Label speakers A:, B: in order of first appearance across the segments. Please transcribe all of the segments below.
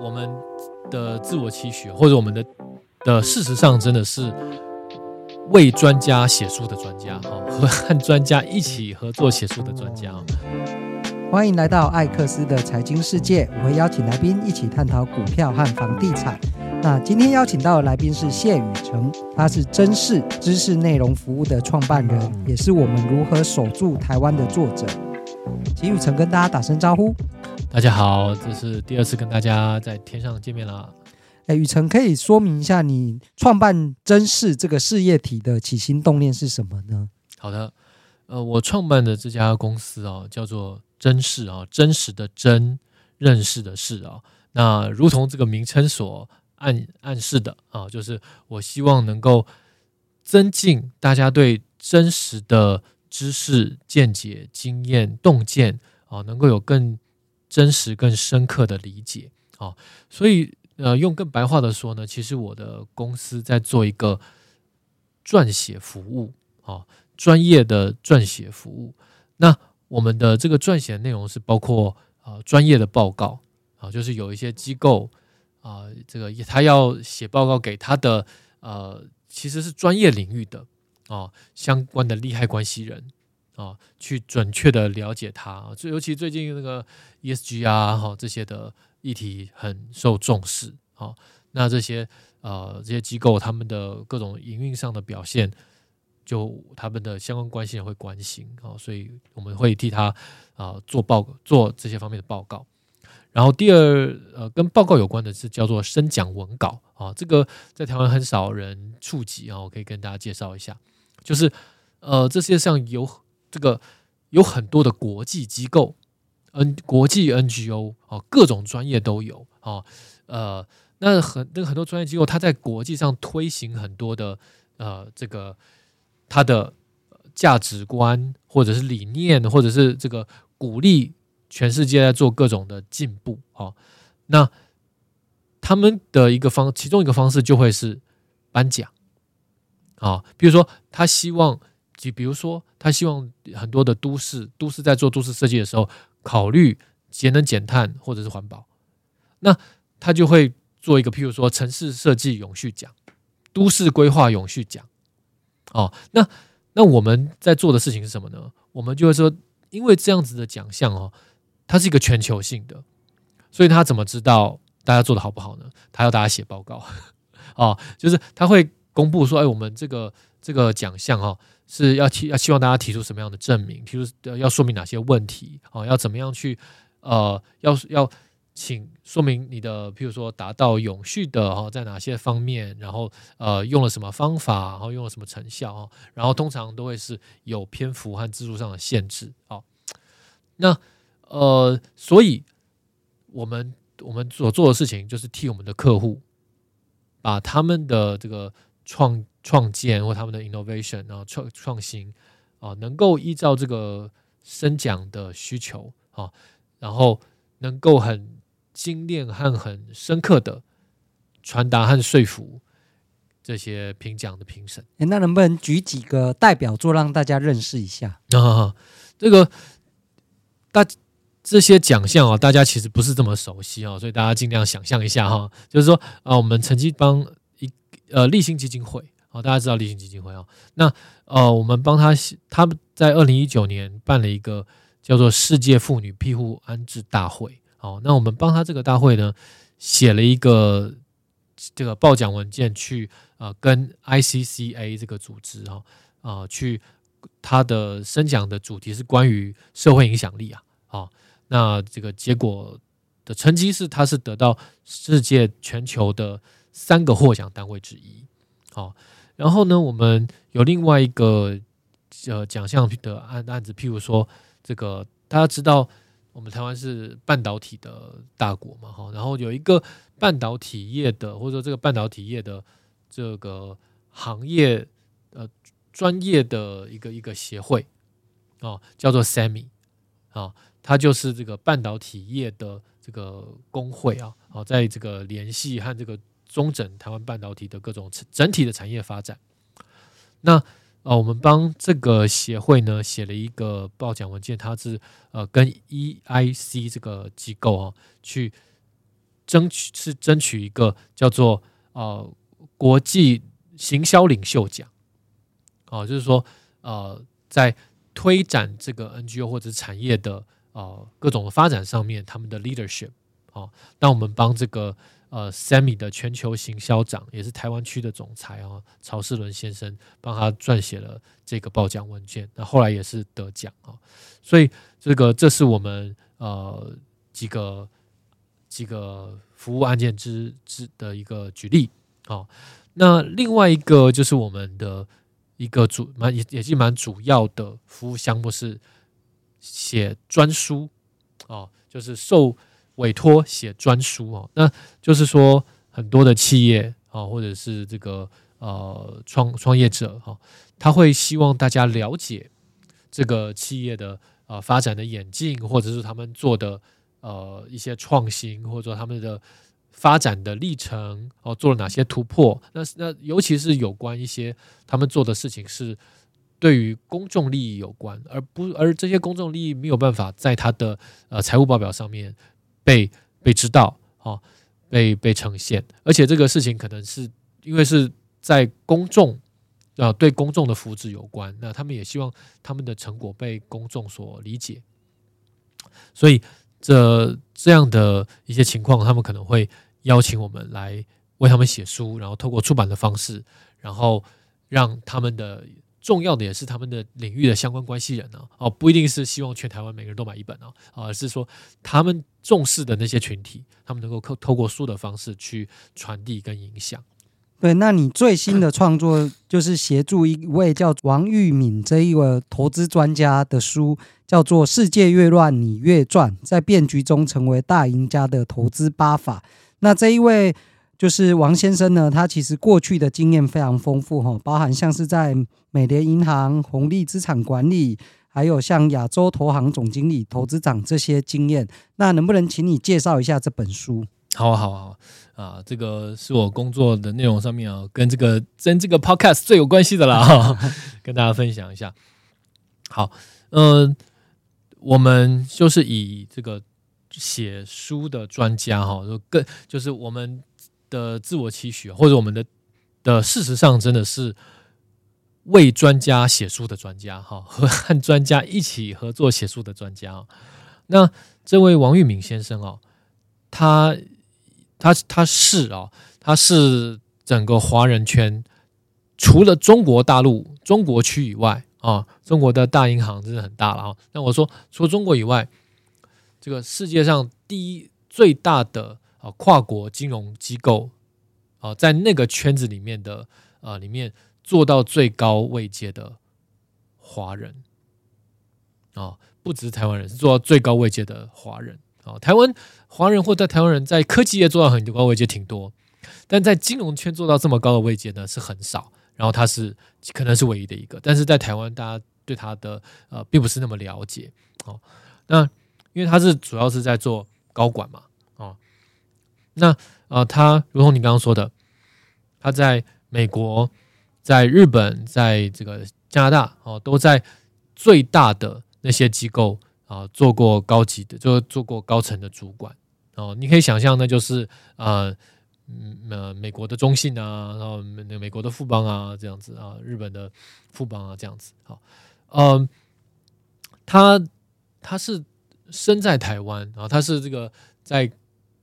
A: 我们的自我期许，或者我们的的事实上，真的是为专家写书的专家哈，和专家一起合作写书的专家。
B: 欢迎来到艾克斯的财经世界，我会邀请来宾一起探讨股票和房地产。那今天邀请到的来宾是谢宇成，他是真识知识内容服务的创办人，也是我们如何守住台湾的作者。请宇成跟大家打声招呼。
A: 大家好，这是第二次跟大家在天上见面了。
B: 哎，雨辰可以说明一下你创办真视这个事业体的起心动念是什么呢？
A: 好的，呃，我创办的这家公司哦，叫做真视啊，真实的真，认识的事啊。那如同这个名称所暗暗示的啊，就是我希望能够增进大家对真实的知识、见解、经验、洞见啊，能够有更真实、更深刻的理解啊，所以呃，用更白话的说呢，其实我的公司在做一个撰写服务啊，专业的撰写服务。那我们的这个撰写内容是包括啊专业的报告啊，就是有一些机构啊，这个他要写报告给他的呃，其实是专业领域的啊相关的利害关系人。啊，去准确的了解它，就尤其最近那个 ESG 啊，哈这些的议题很受重视。啊，那这些呃这些机构他们的各种营运上的表现，就他们的相关关系人会关心啊，所以我们会替他啊做报做这些方面的报告。然后第二呃跟报告有关的是叫做声讲文稿啊，这个在台湾很少人触及啊，我可以跟大家介绍一下，就是呃这世界上有。这个有很多的国际机构，N 国际 NGO 哦，各种专业都有哦，呃，那很那个很多专业机构，它在国际上推行很多的呃这个它的价值观或者是理念，或者是这个鼓励全世界在做各种的进步哦。那他们的一个方，其中一个方式就会是颁奖啊，比如说他希望。就比如说，他希望很多的都市都市在做都市设计的时候，考虑节能减碳或者是环保，那他就会做一个，譬如说城市设计永续奖、都市规划永续奖。哦，那那我们在做的事情是什么呢？我们就会说，因为这样子的奖项哦，它是一个全球性的，所以他怎么知道大家做的好不好呢？他要大家写报告，哦，就是他会公布说，哎，我们这个这个奖项哦。是要提要希望大家提出什么样的证明？譬如要说明哪些问题啊？要怎么样去呃？要要请说明你的，譬如说达到永续的哈，在哪些方面？然后呃，用了什么方法？然后用了什么成效啊？然后通常都会是有篇幅和字数上的限制啊。那呃，所以我们我们所做的事情就是替我们的客户把他们的这个创。创建或他们的 innovation 然后，创创新啊，能够依照这个生讲的需求啊，然后能够很精炼和很深刻的传达和说服这些评奖的评审。
B: 诶，那能不能举几个代表作让大家认识一下？
A: 啊，这个大这些奖项啊，大家其实不是这么熟悉啊，所以大家尽量想象一下哈，就是说啊，我们曾经帮一呃立新基金会。好，大家知道立新基金会啊？那呃，我们帮他，他在二零一九年办了一个叫做世界妇女庇护安置大会。好，那我们帮他这个大会呢，写了一个这个报奖文件去呃，跟 ICCA 这个组织哈啊、去他的声讲的主题是关于社会影响力啊。好，那这个结果的成绩是，他是得到世界全球的三个获奖单位之一。好。然后呢，我们有另外一个呃奖项的案案子，譬如说这个大家知道，我们台湾是半导体的大国嘛，哈，然后有一个半导体业的，或者说这个半导体业的这个行业呃专业的一个一个协会啊，叫做 SEMI 啊，它就是这个半导体业的这个工会啊，好，在这个联系和这个。中整台湾半导体的各种整体的产业发展。那呃，我们帮这个协会呢写了一个报奖文件，它是呃跟 EIC 这个机构啊去争取是争取一个叫做呃国际行销领袖奖，哦，就是说呃在推展这个 NGO 或者产业的呃各种的发展上面，他们的 leadership 哦，那我们帮这个呃，Sammy 的全球行销长，也是台湾区的总裁啊、哦，曹世伦先生帮他撰写了这个报奖文件，那后来也是得奖啊、哦，所以这个这是我们呃几个几个服务案件之之的一个举例啊、哦，那另外一个就是我们的。一个主蛮也也是蛮主要的服务项目是写专书哦，就是受委托写专书哦。那就是说很多的企业啊，或者是这个呃创创业者哈，他会希望大家了解这个企业的呃发展的演进，或者是他们做的呃一些创新，或者说他们的。发展的历程哦，做了哪些突破？那那尤其是有关一些他们做的事情是对于公众利益有关，而不而这些公众利益没有办法在他的呃财务报表上面被被知道哦，被被呈现。而且这个事情可能是因为是在公众啊、呃、对公众的福祉有关，那他们也希望他们的成果被公众所理解，所以。这这样的一些情况，他们可能会邀请我们来为他们写书，然后透过出版的方式，然后让他们的重要的也是他们的领域的相关关系人呢，哦，不一定是希望全台湾每个人都买一本啊，而是说他们重视的那些群体，他们能够透透过书的方式去传递跟影响。
B: 对，那你最新的创作就是协助一位叫王玉敏这一位投资专家的书，叫做《世界越乱你越赚》，在变局中成为大赢家的投资八法。那这一位就是王先生呢，他其实过去的经验非常丰富哈，包含像是在美联银行、红利资产管理，还有像亚洲投行总经理、投资长这些经验。那能不能请你介绍一下这本书？
A: 好好好。啊，这个是我工作的内容上面啊，跟这个跟这个 podcast 最有关系的啦，哈，跟大家分享一下。好，嗯、呃，我们就是以这个写书的专家哈，就更就是我们的自我期许，或者我们的的事实上真的是为专家写书的专家哈，和和专家一起合作写书的专家。那这位王玉敏先生哦，他。他他是啊、哦，他是整个华人圈，除了中国大陆中国区以外啊，中国的大银行真的很大了啊。那我说，除了中国以外，这个世界上第一最大的啊跨国金融机构啊，在那个圈子里面的啊里面做到最高位阶的华人啊，不只是台湾人，是做到最高位阶的华人。啊，台湾华人或者台湾人在科技业做到很高位阶挺多，但在金融圈做到这么高的位阶呢是很少。然后他是可能是唯一的一个，但是在台湾大家对他的呃并不是那么了解。哦，那因为他是主要是在做高管嘛。那呃他如同你刚刚说的，他在美国、在日本、在这个加拿大哦，都在最大的那些机构。啊，做过高级的，就做过高层的主管哦。你可以想象，那就是呃，呃，美国的中信啊，然后美美国的富邦啊，这样子啊，日本的富邦啊，这样子。好，嗯，他他是生在台湾啊，他是这个在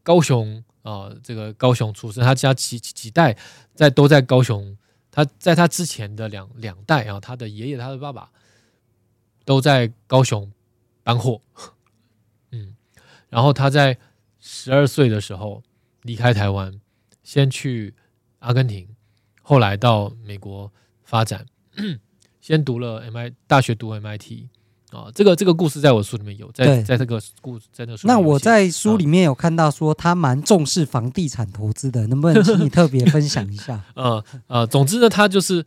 A: 高雄啊，这个高雄出生，他家几几代在都在高雄。他在他之前的两两代啊，他的爷爷、他的爸爸都在高雄。搬货，嗯，然后他在十二岁的时候离开台湾，先去阿根廷，后来到美国发展，先读了 MI 大学读 MIT 啊，这个这个故事在我书里面有，在在这个故事在那书。
B: 那我在书里面有看到说他蛮重视房地产投资的，能不能请你特别分享一下？
A: 呃呃，总之呢，他就是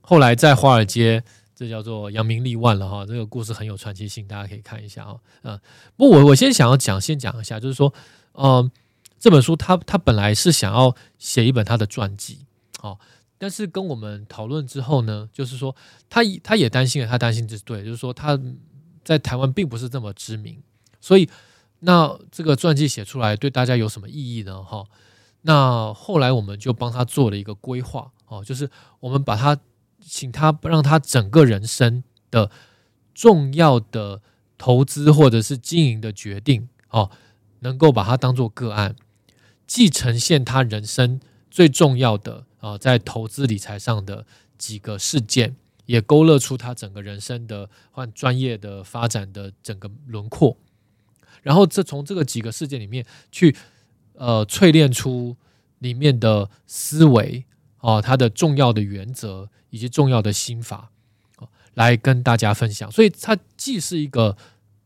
A: 后来在华尔街。这叫做扬名立万了哈，这个故事很有传奇性，大家可以看一下啊。嗯，不，我我先想要讲，先讲一下，就是说，嗯，这本书他他本来是想要写一本他的传记，好，但是跟我们讨论之后呢，就是说他他也担心了，他担心这是对，就是说他在台湾并不是这么知名，所以那这个传记写出来对大家有什么意义呢？哈，那后来我们就帮他做了一个规划，哦，就是我们把他请他让他整个人生的重要的投资或者是经营的决定，哦，能够把它当做个案，既呈现他人生最重要的啊，在投资理财上的几个事件，也勾勒出他整个人生的换专业的发展的整个轮廓。然后这从这个几个事件里面去，呃，淬炼出里面的思维啊，它的重要的原则以及重要的心法，来跟大家分享。所以它既是一个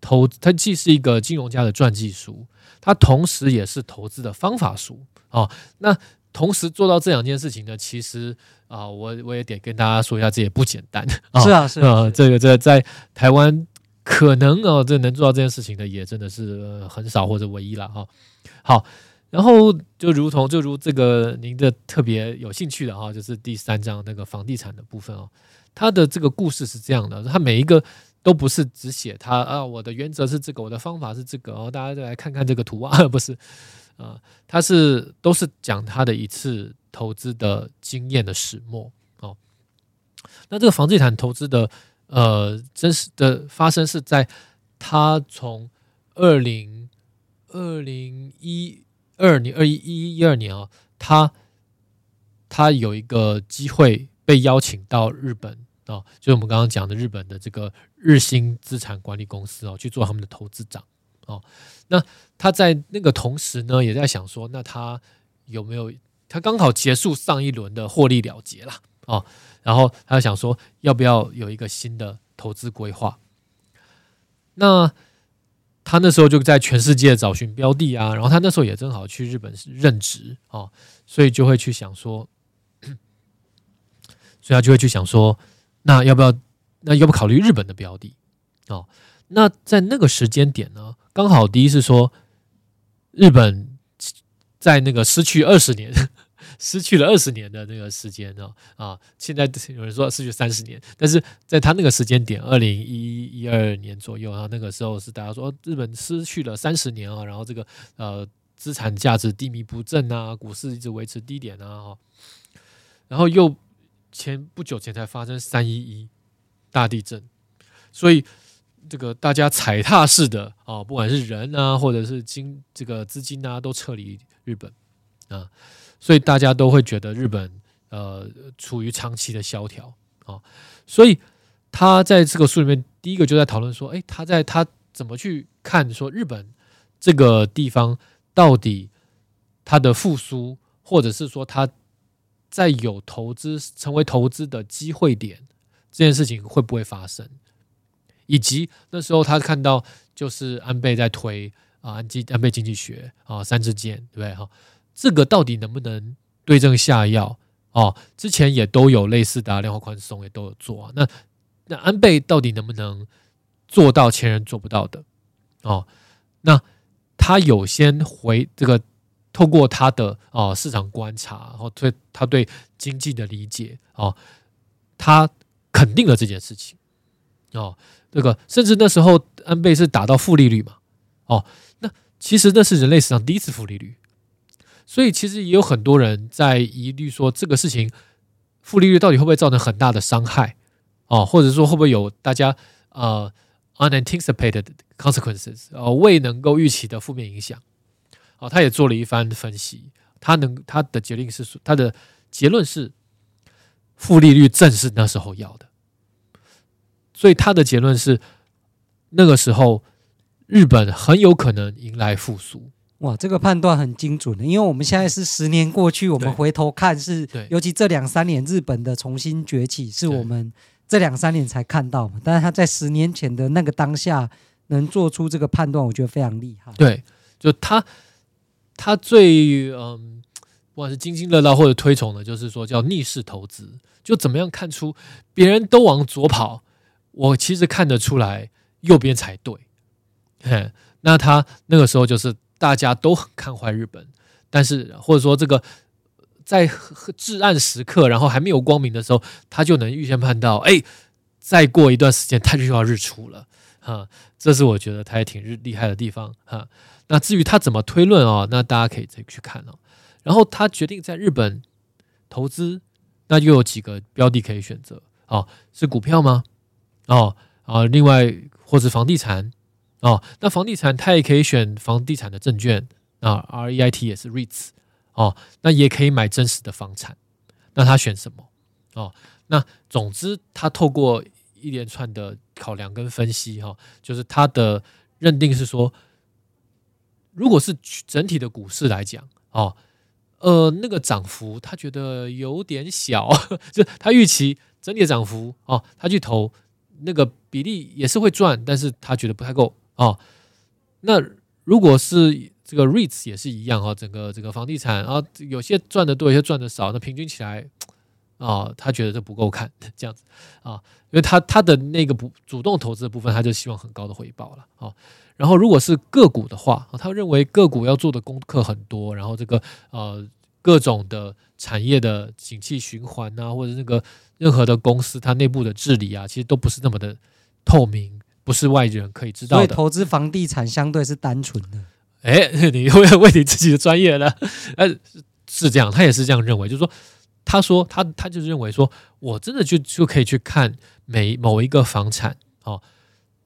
A: 投，它既是一个金融家的传记书，它同时也是投资的方法书啊。那同时做到这两件事情呢，其实啊，我我也得跟大家说一下，这也不简单 啊。
B: 是啊，是啊，
A: 这个这个在台湾。可能哦，这能做到这件事情的也真的是很少或者唯一了哈。好，然后就如同就如这个您的特别有兴趣的哈，就是第三章那个房地产的部分哦。它的这个故事是这样的，它每一个都不是只写它啊，我的原则是这个，我的方法是这个哦。大家再来看看这个图啊，不是啊，他是都是讲他的一次投资的经验的始末哦。那这个房地产投资的。呃，真实的发生是在他从二零二零一二年二一一一二年啊，他他有一个机会被邀请到日本啊，就是我们刚刚讲的日本的这个日兴资产管理公司哦，去做他们的投资长哦。那他在那个同时呢，也在想说，那他有没有他刚好结束上一轮的获利了结了啊？然后他想说，要不要有一个新的投资规划？那他那时候就在全世界找寻标的啊。然后他那时候也正好去日本任职啊，所以就会去想说，所以他就会去想说，那要不要？那要不考虑日本的标的？哦，那在那个时间点呢，刚好第一是说，日本在那个失去二十年。失去了二十年的那个时间呢啊，现在有人说失去三十年，但是在他那个时间点，二零一一二年左右啊，那个时候是大家说日本失去了三十年啊，然后这个呃资产价值低迷不振啊，股市一直维持低点啊，然后又前不久前才发生三一一大地震，所以这个大家踩踏式的啊，不管是人啊，或者是金这个资金啊，都撤离日本啊。所以大家都会觉得日本呃处于长期的萧条啊，所以他在这个书里面第一个就在讨论说，诶，他在他怎么去看说日本这个地方到底它的复苏，或者是说他在有投资成为投资的机会点这件事情会不会发生，以及那时候他看到就是安倍在推啊安基安倍经济学啊三支箭对不对哈？这个到底能不能对症下药？哦，之前也都有类似的量化宽松，也都有做啊。那那安倍到底能不能做到前人做不到的？哦，那他有先回这个，透过他的哦市场观察，然后对他对经济的理解哦，他肯定了这件事情哦。这个甚至那时候安倍是达到负利率嘛？哦，那其实那是人类史上第一次负利率。所以其实也有很多人在疑虑说，这个事情负利率到底会不会造成很大的伤害。哦，或者说会不会有大家呃 unanticipated consequences 哦，未能够预期的负面影响。哦，他也做了一番分析，他能他的结论是他的结论是负利率正是那时候要的，所以他的结论是那个时候日本很有可能迎来复苏。
B: 哇，这个判断很精准的，因为我们现在是十年过去，我们回头看是，尤其这两三年日本的重新崛起，是我们这两三年才看到嘛。但是他在十年前的那个当下能做出这个判断，我觉得非常厉害。
A: 对，就他他最嗯，不管是津津乐道或者推崇的，就是说叫逆势投资，就怎么样看出别人都往左跑，我其实看得出来右边才对。嘿，那他那个时候就是。大家都很看坏日本，但是或者说这个在至暗时刻，然后还没有光明的时候，他就能预先判到，哎，再过一段时间，他就要日出了哈，这是我觉得他也挺厉害的地方哈。那至于他怎么推论哦，那大家可以再去看哦。然后他决定在日本投资，那又有几个标的可以选择哦，是股票吗？哦啊，另外或是房地产哦，那房地产他也可以选房地产的证券啊，REIT 也是 REITs 哦，那也可以买真实的房产，那他选什么？哦，那总之他透过一连串的考量跟分析哈，就是他的认定是说，如果是整体的股市来讲哦，呃，那个涨幅他觉得有点小，就他预期整体的涨幅哦，他去投那个比例也是会赚，但是他觉得不太够哦。那如果是这个 REITs 也是一样啊，整个这个房地产啊，有些赚的多，有些赚的少，那平均起来。啊、他觉得这不够看 这样子啊，因为他他的那个不主动投资的部分，他就希望很高的回报了啊。然后如果是个股的话，他认为个股要做的功课很多，然后这个呃各种的产业的景气循环啊，或者那个任何的公司它内部的治理啊，其实都不是那么的透明，不是外人可以知道的。
B: 所以投资房地产相对是单纯的。
A: 哎，你会问你自己的专业了？呃，是这样，他也是这样认为，就是说。他说他他就认为说，我真的就就可以去看每某一个房产哦，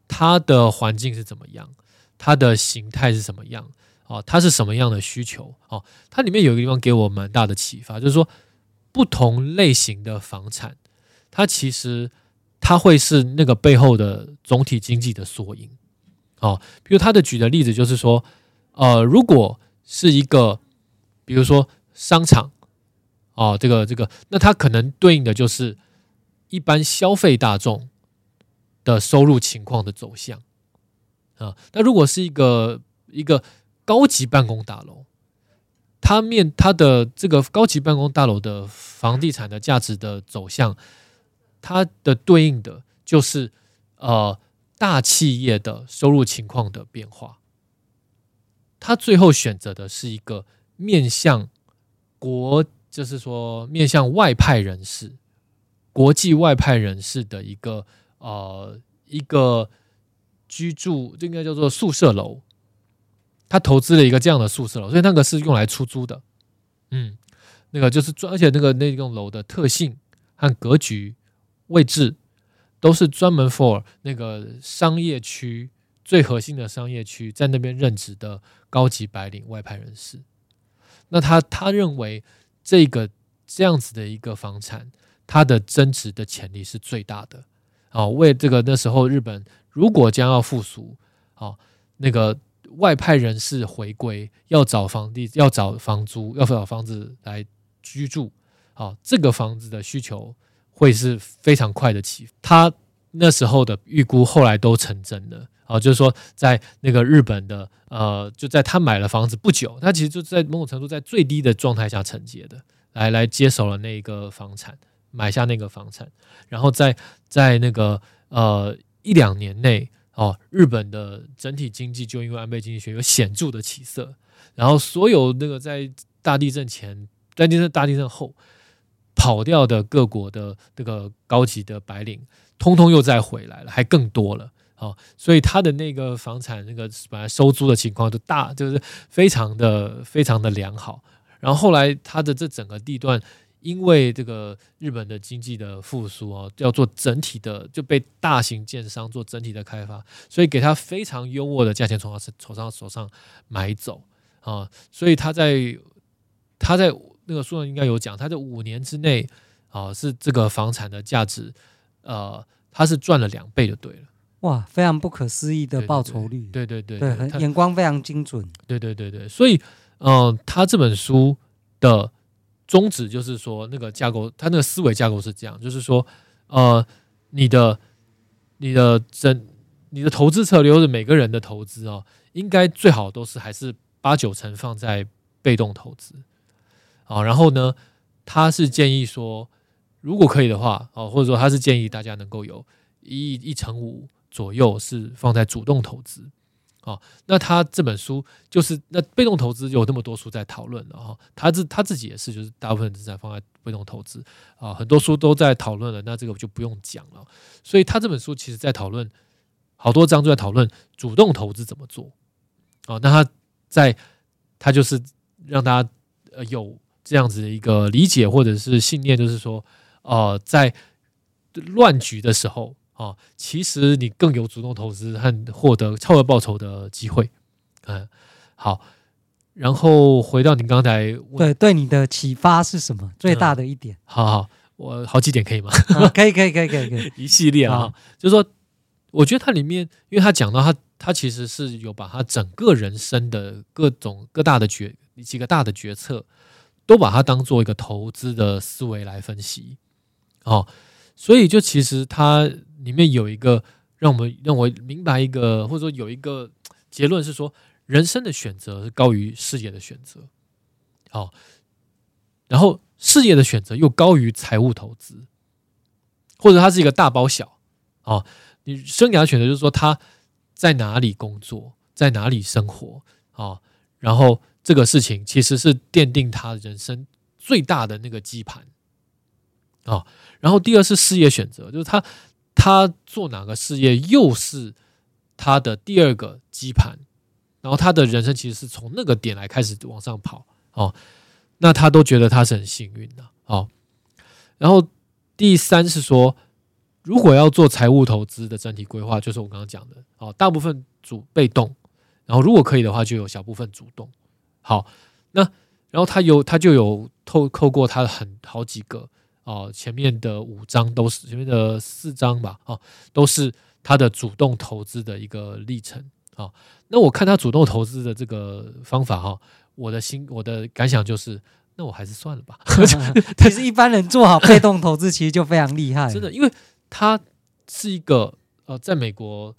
A: 它的环境是怎么样，它的形态是怎么样哦，它是什么样的需求哦，它里面有一个地方给我蛮大的启发，就是说不同类型的房产，它其实它会是那个背后的总体经济的缩影哦。比如他的举的例子就是说，呃，如果是一个比如说商场。哦，这个这个，那它可能对应的就是一般消费大众的收入情况的走向啊。那如果是一个一个高级办公大楼，它面它的这个高级办公大楼的房地产的价值的走向，它的对应的就是呃大企业的收入情况的变化。他最后选择的是一个面向国。就是说，面向外派人士、国际外派人士的一个呃一个居住，这应该叫做宿舍楼。他投资了一个这样的宿舍楼，所以那个是用来出租的。嗯，那个就是专，而且那个那栋楼的特性和格局、位置都是专门 for 那个商业区最核心的商业区，在那边任职的高级白领外派人士。那他他认为。这个这样子的一个房产，它的增值的潜力是最大的。哦，为这个那时候日本如果将要复苏，哦，那个外派人士回归，要找房地，要找房租，要找房子来居住，好，这个房子的需求会是非常快的起。他那时候的预估后来都成真了。哦，就是说，在那个日本的呃，就在他买了房子不久，他其实就在某种程度在最低的状态下承接的，来来接手了那个房产，买下那个房产，然后在在那个呃一两年内，哦，日本的整体经济就因为安倍经济学有显著的起色，然后所有那个在大地震前、在地震大地震后跑掉的各国的这个高级的白领，通通又再回来了，还更多了。哦，所以他的那个房产那个本来收租的情况就大，就是非常的非常的良好。然后后来他的这整个地段，因为这个日本的经济的复苏哦，要做整体的就被大型建商做整体的开发，所以给他非常优渥的价钱从他手上手上买走啊。所以他在他在那个书上应该有讲，他在五年之内啊，是这个房产的价值呃，他是赚了两倍就对了。
B: 哇，非常不可思议的报酬率，
A: 对对对，对，对，
B: 对，眼光非常精准，
A: 对对对对，所以，嗯、呃，他这本书的宗旨就是说，那个架构，他那个思维架构是这样，就是说，呃，你的、你的整、你的投资策略，或者每个人的投资哦，应该最好都是还是八九成放在被动投资，啊，然后呢，他是建议说，如果可以的话，哦，或者说他是建议大家能够有一一成五。左右是放在主动投资，哦，那他这本书就是那被动投资有那么多书在讨论了哈，他自他自己也是，就是大部分资产放在被动投资啊，很多书都在讨论了，那这个就不用讲了。所以他这本书其实在讨论好多章都在讨论主动投资怎么做。哦，那他在他就是让大家呃有这样子的一个理解或者是信念，就是说，呃，在乱局的时候、哦，其实你更有主动投资和获得超额报酬的机会。嗯，好。然后回到你刚才问，
B: 对对，你的启发是什么？最大的一点？
A: 嗯、好好，我好几点可以吗？
B: 啊、可以可以可以可以可以，
A: 一系列啊，就是说，我觉得它里面，因为他讲到他他其实是有把他整个人生的各种各大的决几个大的决策，都把它当做一个投资的思维来分析。哦，所以就其实它里面有一个让我们让我明白一个，或者说有一个结论是说。人生的选择是高于事业的选择，好，然后事业的选择又高于财务投资，或者它是一个大包小，啊，你生涯选择就是说他在哪里工作，在哪里生活，啊，然后这个事情其实是奠定他人生最大的那个基盘，啊，然后第二是事业选择，就是他他做哪个事业又是他的第二个基盘。然后他的人生其实是从那个点来开始往上跑哦，那他都觉得他是很幸运的哦。然后第三是说，如果要做财务投资的整体规划，就是我刚刚讲的哦，大部分主被动，然后如果可以的话，就有小部分主动。好，那然后他有他就有透透过他很好几个哦，前面的五章都是前面的四章吧，哦，都是他的主动投资的一个历程。哦，那我看他主动投资的这个方法哈，我的心我的感想就是，那我还是算了吧。
B: 其实一般人做好被动投资，其实就非常厉害。
A: 真的，因为他是一个呃，在美国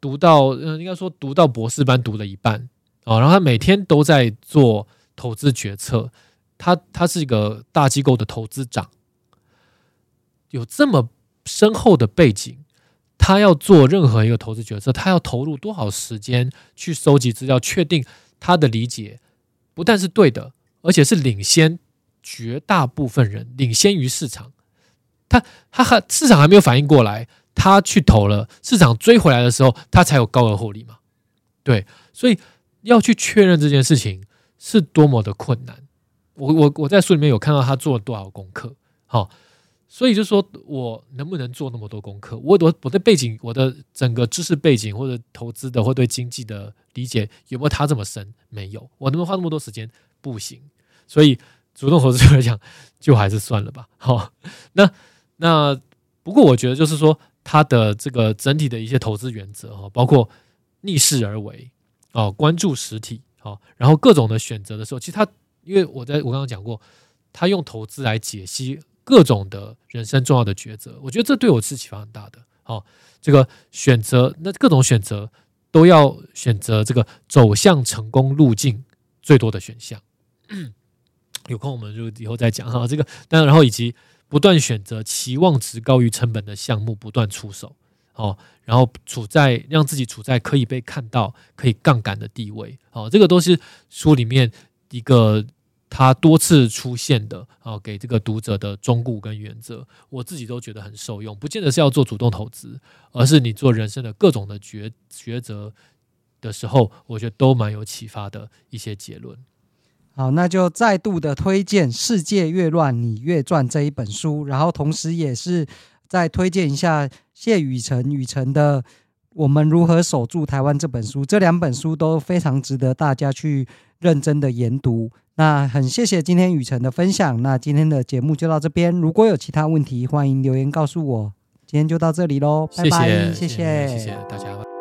A: 读到呃，应该说读到博士班读了一半啊，然后他每天都在做投资决策。他他是一个大机构的投资长，有这么深厚的背景。他要做任何一个投资决策，他要投入多少时间去收集资料，确定他的理解不但是对的，而且是领先绝大部分人，领先于市场。他他还市场还没有反应过来，他去投了，市场追回来的时候，他才有高额获利嘛？对，所以要去确认这件事情是多么的困难。我我我在书里面有看到他做了多少功课，好。所以就说，我能不能做那么多功课？我我我的背景，我的整个知识背景或者投资的或对经济的理解有没有他这么深？没有。我能不能花那么多时间？不行。所以主动投资来讲，就还是算了吧。好，那那不过我觉得就是说，他的这个整体的一些投资原则哈，包括逆势而为哦，关注实体好，然后各种的选择的时候，其实他因为我在我刚刚讲过，他用投资来解析。各种的人生重要的抉择，我觉得这对我是启发很大的。好，这个选择，那各种选择都要选择这个走向成功路径最多的选项。有空我们就以后再讲哈。这个，当然，然后以及不断选择期望值高于成本的项目，不断出手。哦，然后处在让自己处在可以被看到、可以杠杆的地位。哦，这个都是书里面一个。他多次出现的啊，给这个读者的忠告跟原则，我自己都觉得很受用。不见得是要做主动投资，而是你做人生的各种的抉抉择的时候，我觉得都蛮有启发的一些结论。
B: 好，那就再度的推荐《世界越乱你越赚》这一本书，然后同时也是再推荐一下谢宇程宇程的《我们如何守住台湾》这本书。这两本书都非常值得大家去认真的研读。那很谢谢今天雨辰的分享，那今天的节目就到这边。如果有其他问题，欢迎留言告诉我。今天就到这里喽，拜拜，谢谢，谢谢，
A: 谢谢大家。